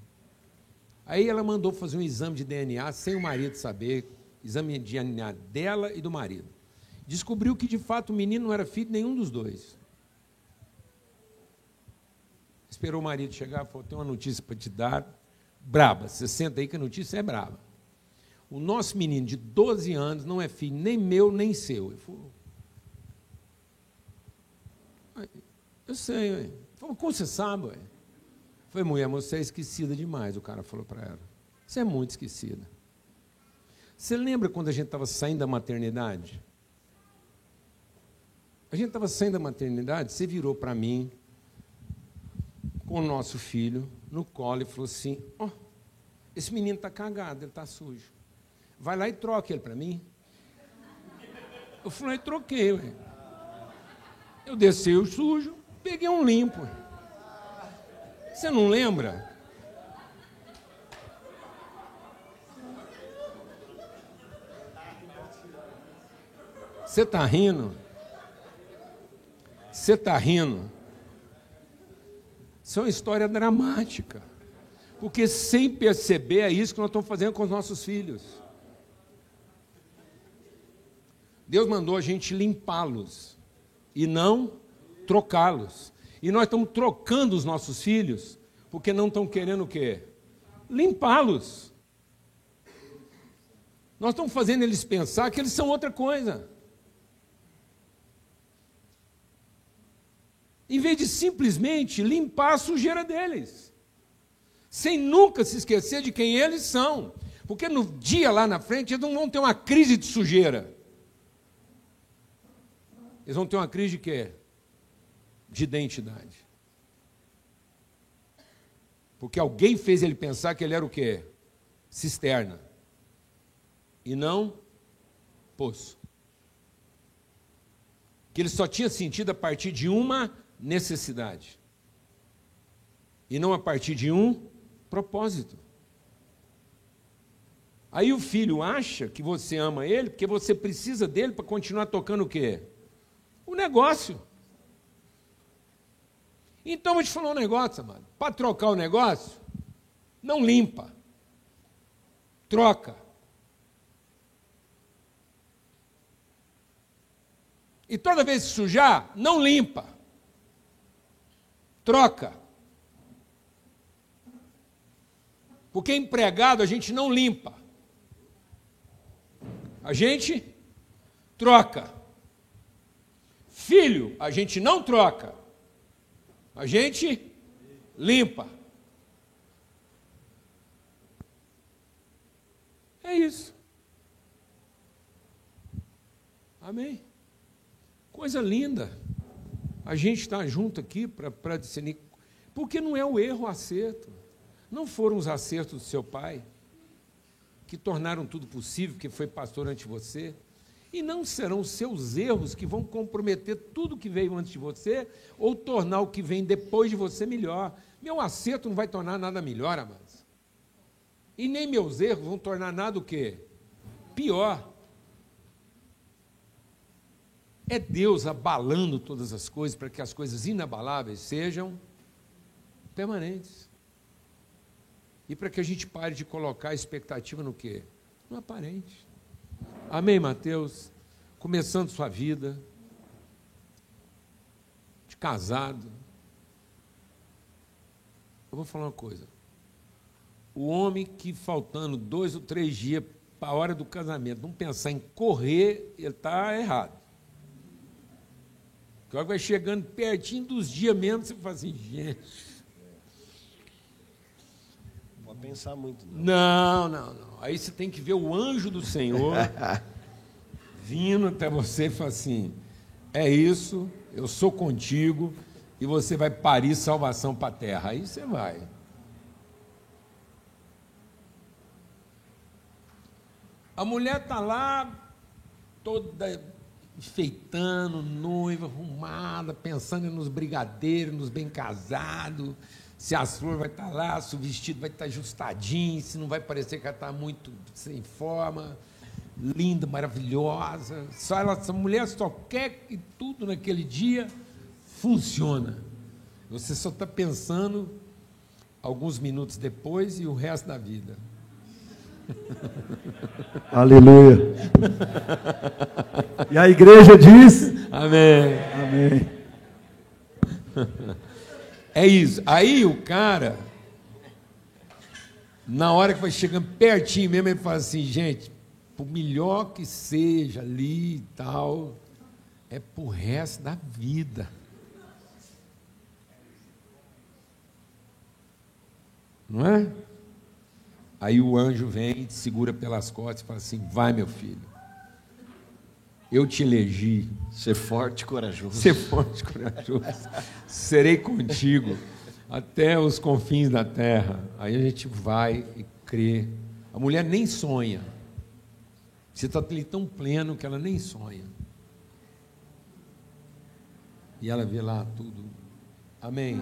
Aí ela mandou fazer um exame de DNA sem o marido saber, exame de DNA dela e do marido. Descobriu que de fato o menino não era filho de nenhum dos dois. Esperou o marido chegar, falou: tem uma notícia para te dar, braba. Você senta aí que a notícia é braba. O nosso menino de 12 anos não é filho nem meu nem seu. Ele falou: Eu sei, ué. Falou, como você sabe? Ué? Foi mulher, você é esquecida demais, o cara falou para ela. Você é muito esquecida. Você lembra quando a gente estava saindo da maternidade? A gente estava saindo da maternidade, você virou para mim, com o nosso filho, no colo, e falou assim: Ó, oh, esse menino está cagado, ele está sujo. Vai lá e troca ele para mim. Eu falei, troquei, ué. Eu desci o sujo, peguei um limpo. Você não lembra? Você está rindo? Você está rindo? Isso é uma história dramática. Porque sem perceber é isso que nós estamos fazendo com os nossos filhos. Deus mandou a gente limpá-los e não trocá-los. E nós estamos trocando os nossos filhos porque não estão querendo o quê? Limpá-los. Nós estamos fazendo eles pensar que eles são outra coisa. Em vez de simplesmente limpar a sujeira deles. Sem nunca se esquecer de quem eles são. Porque no dia lá na frente eles não vão ter uma crise de sujeira. Eles vão ter uma crise de quê? de identidade. Porque alguém fez ele pensar que ele era o quê? Cisterna. E não poço. Que ele só tinha sentido a partir de uma necessidade. E não a partir de um propósito. Aí o filho acha que você ama ele porque você precisa dele para continuar tocando o quê? O negócio. Então, vou te falar um negócio, amado. Para trocar o negócio, não limpa. Troca. E toda vez que sujar, não limpa. Troca. Porque empregado a gente não limpa. A gente troca. Filho, a gente não troca. A gente limpa. É isso. Amém? Coisa linda. A gente está junto aqui para discernir. Porque não é o erro o acerto. Não foram os acertos do seu pai que tornaram tudo possível, que foi pastor ante você. E não serão seus erros que vão comprometer tudo que veio antes de você ou tornar o que vem depois de você melhor. Meu acerto não vai tornar nada melhor, amados. E nem meus erros vão tornar nada o quê? Pior. É Deus abalando todas as coisas para que as coisas inabaláveis sejam permanentes. E para que a gente pare de colocar a expectativa no quê? No aparente. Amém, Mateus? Começando sua vida de casado. Eu vou falar uma coisa. O homem que faltando dois ou três dias para a hora do casamento não pensar em correr, ele está errado. Porque vai chegando pertinho dos dias mesmo, você fala assim, gente. Pensar muito. Não. não, não, não. Aí você tem que ver o anjo do Senhor vindo até você e falar assim: é isso, eu sou contigo e você vai parir salvação para a terra. Aí você vai. A mulher está lá, toda enfeitando, noiva, arrumada, pensando nos brigadeiros, nos bem casados, se as flores vai estar tá lá, se o vestido vai estar tá ajustadinho, se não vai parecer que ela está muito sem forma, linda, maravilhosa. Só ela, essa mulher só quer que tudo naquele dia funciona. Você só está pensando alguns minutos depois e o resto da vida. Aleluia. E a igreja diz: Amém. Amém. É isso. Aí o cara, na hora que vai chegando pertinho mesmo, ele fala assim: gente, por melhor que seja ali e tal, é pro resto da vida. Não é? Aí o anjo vem, te segura pelas costas e fala assim: vai, meu filho. Eu te elegi. Ser forte e corajoso. Ser forte e corajoso. Serei contigo até os confins da terra. Aí a gente vai e crê. A mulher nem sonha. Você está ali tão pleno que ela nem sonha. E ela vê lá tudo. Amém.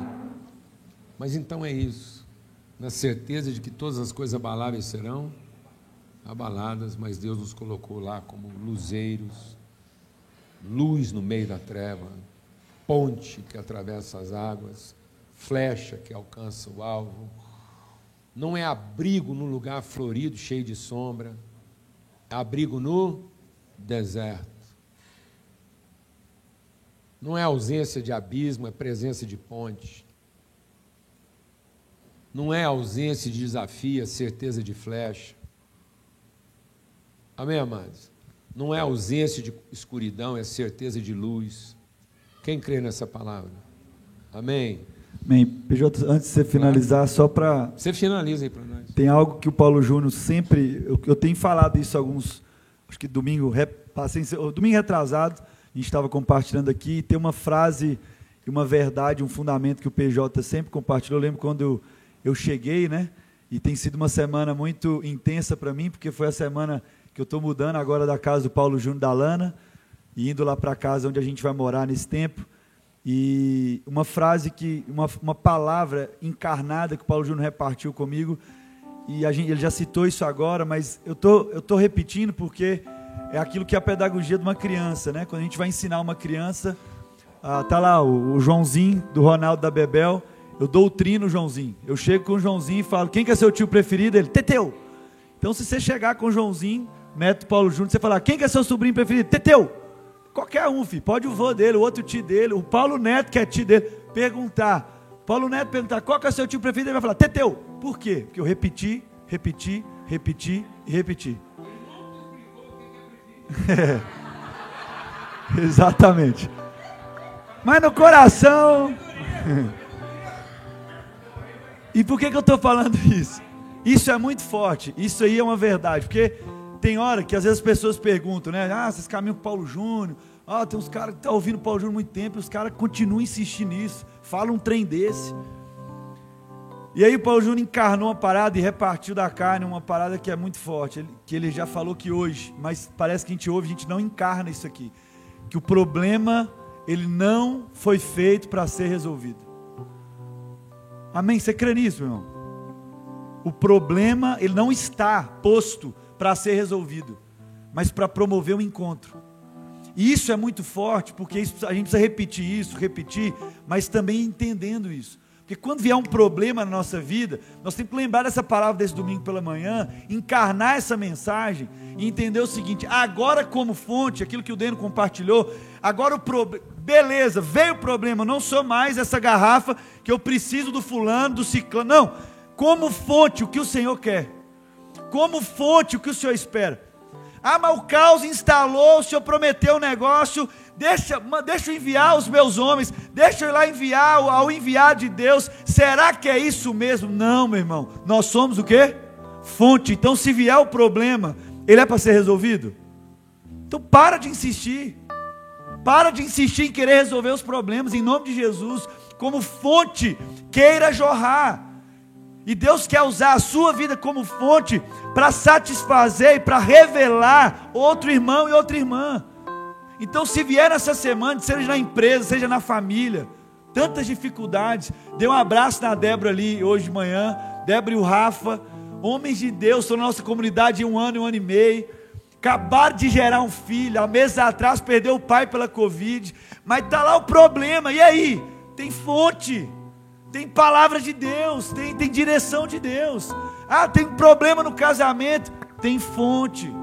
Mas então é isso na certeza de que todas as coisas abaláveis serão abaladas, mas Deus nos colocou lá como luzeiros, luz no meio da treva, ponte que atravessa as águas, flecha que alcança o alvo. Não é abrigo num lugar florido, cheio de sombra, é abrigo no deserto. Não é ausência de abismo, é presença de ponte. Não é ausência de desafio, é certeza de flecha. Amém, amados? Não é ausência de escuridão, é certeza de luz. Quem crê nessa palavra? Amém? Amém. PJ, antes de você finalizar, só para. Você finaliza aí para nós. Tem algo que o Paulo Júnior sempre. Eu, eu, tenho falado isso alguns. Acho que domingo, passei, domingo retrasado, a gente estava compartilhando aqui, e tem uma frase, uma verdade, um fundamento que o PJ sempre compartilhou. Eu lembro quando eu eu cheguei, né? E tem sido uma semana muito intensa para mim, porque foi a semana que eu estou mudando agora da casa do Paulo Júnior da Lana, e indo lá para casa onde a gente vai morar nesse tempo. E uma frase que, uma, uma palavra encarnada que o Paulo Júnior repartiu comigo, e a gente, ele já citou isso agora, mas eu tô, eu tô repetindo porque é aquilo que é a pedagogia de uma criança, né? Quando a gente vai ensinar uma criança, ah, tá lá o, o Joãozinho do Ronaldo da Bebel, eu doutrino o Joãozinho. Eu chego com o Joãozinho e falo: quem que é seu tio preferido? Ele, Teteu. Então, se você chegar com o Joãozinho, Neto Paulo Júnior, você falar: quem que é seu sobrinho preferido? Teteu. Qualquer um, filho. Pode o vô dele, o outro tio dele, o Paulo Neto, que é tio dele. Perguntar. Paulo Neto perguntar: qual que é seu tio preferido? Ele vai falar: Teteu. Por quê? Porque eu repeti, repeti, repeti e repeti. É. Exatamente. Mas no coração. E por que, que eu estou falando isso? Isso é muito forte, isso aí é uma verdade, porque tem hora que às vezes as pessoas perguntam, né? Ah, vocês caminham com Paulo Júnior. Ah, tem uns caras que estão tá ouvindo Paulo Júnior muito tempo, e os caras continuam insistindo nisso. Falam um trem desse. E aí Paulo Júnior encarnou uma parada e repartiu da carne uma parada que é muito forte, que ele já falou que hoje, mas parece que a gente ouve, a gente não encarna isso aqui. Que o problema, ele não foi feito para ser resolvido. Amém? Você crê nisso, meu irmão? O problema, ele não está posto para ser resolvido, mas para promover um encontro. E isso é muito forte, porque isso, a gente precisa repetir isso, repetir, mas também entendendo isso. Porque quando vier um problema na nossa vida, nós temos que lembrar dessa palavra desse domingo pela manhã, encarnar essa mensagem e entender o seguinte: agora, como fonte, aquilo que o Deno compartilhou, agora o problema, beleza, veio o problema, não sou mais essa garrafa que eu preciso do fulano, do ciclano, não, como fonte, o que o Senhor quer, como fonte, o que o Senhor espera. Ah, mas o caos instalou, o Senhor prometeu um negócio, deixa, deixa eu enviar os meus homens, deixa eu ir lá enviar ao enviar de Deus. Será que é isso mesmo? Não, meu irmão. Nós somos o quê? Fonte. Então, se vier o problema, ele é para ser resolvido? Então, para de insistir. Para de insistir em querer resolver os problemas, em nome de Jesus. Como fonte, queira jorrar. E Deus quer usar a sua vida como fonte para satisfazer e para revelar outro irmão e outra irmã. Então, se vier essa semana, seja na empresa, seja na família, tantas dificuldades, dê um abraço na Débora ali hoje de manhã, Débora e o Rafa, homens de Deus, estão na nossa comunidade um ano, um ano e meio, acabaram de gerar um filho, há meses atrás perdeu o pai pela Covid, mas está lá o problema, e aí? Tem fonte, tem palavra de Deus, tem, tem direção de Deus. Ah, tem problema no casamento, tem fonte,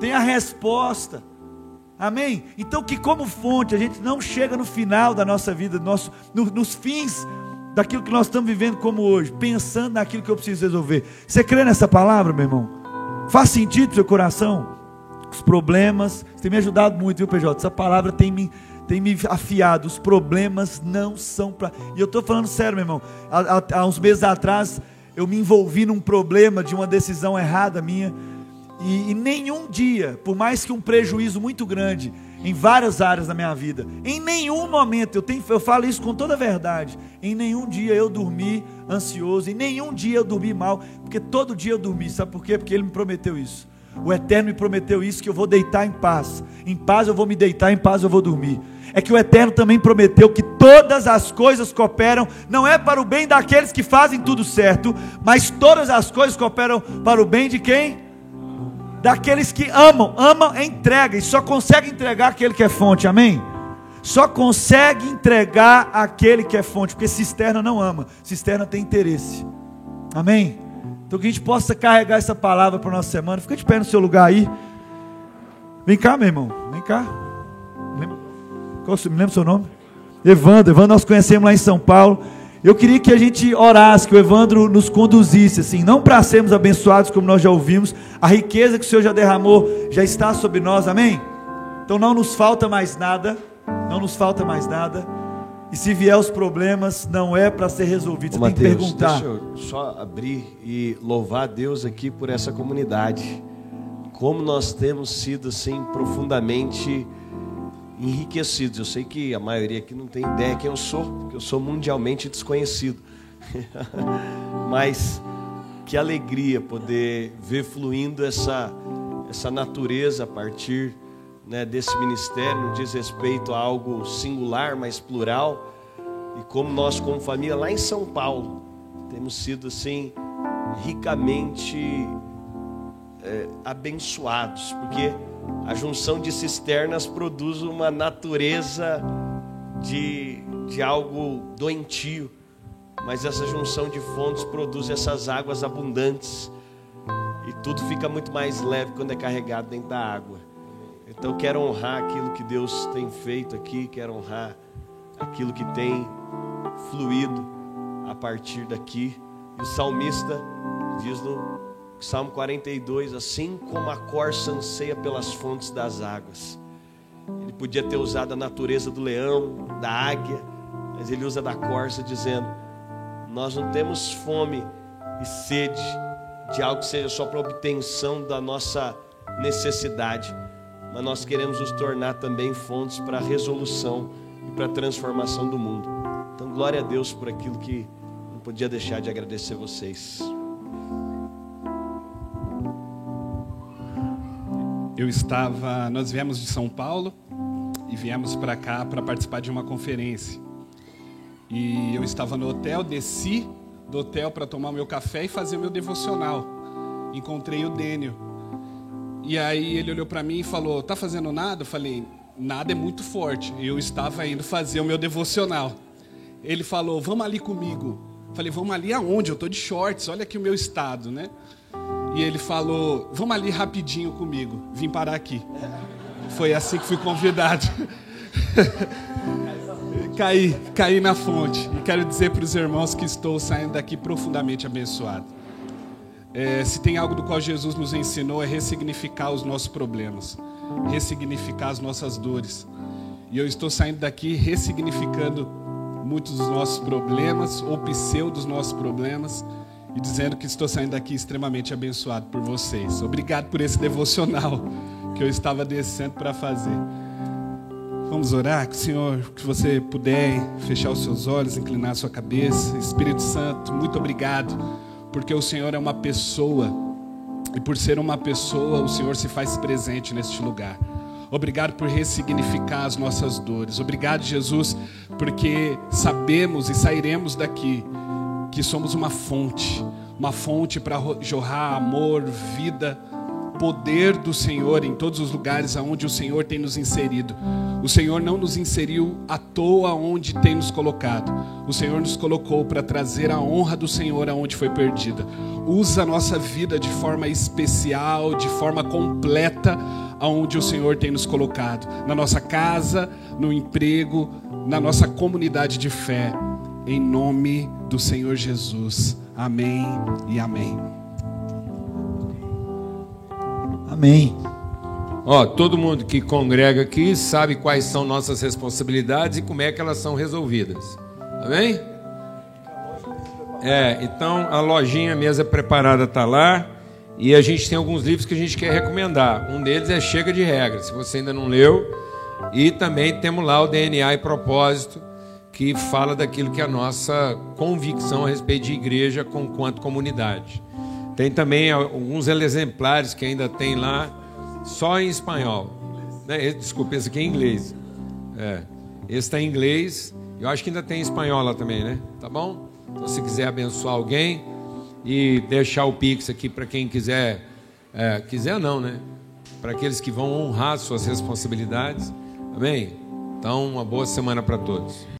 tem a resposta. Amém? Então, que como fonte, a gente não chega no final da nossa vida, nosso, no, nos fins daquilo que nós estamos vivendo como hoje, pensando naquilo que eu preciso resolver. Você crê nessa palavra, meu irmão? Faz sentido para o seu coração? Os problemas, você tem me ajudado muito, viu, PJ? Essa palavra tem me, tem me afiado. Os problemas não são para. E eu estou falando sério, meu irmão. Há, há, uns meses atrás, eu me envolvi num problema de uma decisão errada minha e, e nenhum dia, por mais que um prejuízo muito grande em várias áreas da minha vida, em nenhum momento, eu, tenho, eu falo isso com toda a verdade, em nenhum dia eu dormi ansioso, em nenhum dia eu dormi mal, porque todo dia eu dormi, sabe por quê? Porque Ele me prometeu isso. O Eterno me prometeu isso, que eu vou deitar em paz. Em paz eu vou me deitar, em paz eu vou dormir. É que o Eterno também prometeu que todas as coisas cooperam, não é para o bem daqueles que fazem tudo certo, mas todas as coisas cooperam para o bem de quem? daqueles que amam. Ama entrega e só consegue entregar aquele que é fonte. Amém? Só consegue entregar aquele que é fonte, porque cisterna não ama, cisterna tem interesse. Amém? Então que a gente possa carregar essa palavra para a nossa semana. Fica de pé no seu lugar aí. Vem cá, meu irmão. Vem cá. Qual, me lembra o seu nome? Evandro. Evandro nós conhecemos lá em São Paulo. Eu queria que a gente orasse, que o Evandro nos conduzisse, assim, não para sermos abençoados, como nós já ouvimos, a riqueza que o Senhor já derramou já está sobre nós, amém? Então não nos falta mais nada, não nos falta mais nada, e se vier os problemas, não é para ser resolvido, você Ô, tem Mateus, que perguntar. Deixa eu só abrir e louvar a Deus aqui por essa comunidade, como nós temos sido, assim, profundamente enriquecidos. Eu sei que a maioria aqui não tem ideia quem eu sou, porque eu sou mundialmente desconhecido. Mas que alegria poder ver fluindo essa, essa natureza a partir né, desse ministério, diz respeito a algo singular, mas plural. E como nós, como família, lá em São Paulo, temos sido assim, ricamente é, abençoados, porque a junção de cisternas produz uma natureza de, de algo doentio, mas essa junção de fontes produz essas águas abundantes e tudo fica muito mais leve quando é carregado dentro da água. Então quero honrar aquilo que Deus tem feito aqui, quero honrar aquilo que tem fluído a partir daqui. E o salmista diz no Salmo 42, assim como a corça anseia pelas fontes das águas. Ele podia ter usado a natureza do leão, da águia, mas ele usa da corça dizendo: Nós não temos fome e sede de algo que seja só para obtenção da nossa necessidade, mas nós queremos nos tornar também fontes para a resolução e para a transformação do mundo. Então, glória a Deus por aquilo que não podia deixar de agradecer vocês. Eu estava, nós viemos de São Paulo e viemos para cá para participar de uma conferência. E eu estava no hotel, desci do hotel para tomar meu café e fazer meu devocional. Encontrei o Dênio. E aí ele olhou para mim e falou: "Tá fazendo nada?" Eu falei: "Nada é muito forte". Eu estava indo fazer o meu devocional. Ele falou: "Vamos ali comigo". Eu falei: "Vamos ali aonde? Eu tô de shorts. Olha aqui o meu estado, né?" E ele falou: Vamos ali rapidinho comigo. Vim parar aqui. Foi assim que fui convidado. caí, caí na fonte. E quero dizer para os irmãos que estou saindo daqui profundamente abençoado. É, se tem algo do qual Jesus nos ensinou é ressignificar os nossos problemas, ressignificar as nossas dores. E eu estou saindo daqui ressignificando muitos dos nossos problemas, ou pseudos nossos problemas e dizendo que estou saindo daqui extremamente abençoado por vocês. Obrigado por esse devocional que eu estava descendo para fazer. Vamos orar, que Senhor, que você puder fechar os seus olhos, inclinar a sua cabeça. Espírito Santo, muito obrigado, porque o Senhor é uma pessoa e por ser uma pessoa, o Senhor se faz presente neste lugar. Obrigado por ressignificar as nossas dores. Obrigado, Jesus, porque sabemos e sairemos daqui que somos uma fonte, uma fonte para jorrar amor, vida, poder do Senhor em todos os lugares aonde o Senhor tem nos inserido. O Senhor não nos inseriu à toa onde tem nos colocado. O Senhor nos colocou para trazer a honra do Senhor aonde foi perdida. Usa a nossa vida de forma especial, de forma completa, aonde o Senhor tem nos colocado, na nossa casa, no emprego, na nossa comunidade de fé em nome do Senhor Jesus. Amém e amém. Amém. Ó, todo mundo que congrega aqui sabe quais são nossas responsabilidades e como é que elas são resolvidas. Amém? É, então a lojinha, a mesa preparada está lá. E a gente tem alguns livros que a gente quer recomendar. Um deles é Chega de Regras, se você ainda não leu. E também temos lá o DNA e Propósito, que fala daquilo que é a nossa convicção a respeito de igreja com quanto comunidade. Tem também alguns exemplares que ainda tem lá só em espanhol. Né? Desculpa, esse aqui é em inglês. É. Esse está em inglês. Eu acho que ainda tem em espanhol lá também, né? Tá bom? Então, se quiser abençoar alguém e deixar o Pix aqui para quem quiser. É, quiser não, né? Para aqueles que vão honrar suas responsabilidades. Amém? Então, uma boa semana para todos.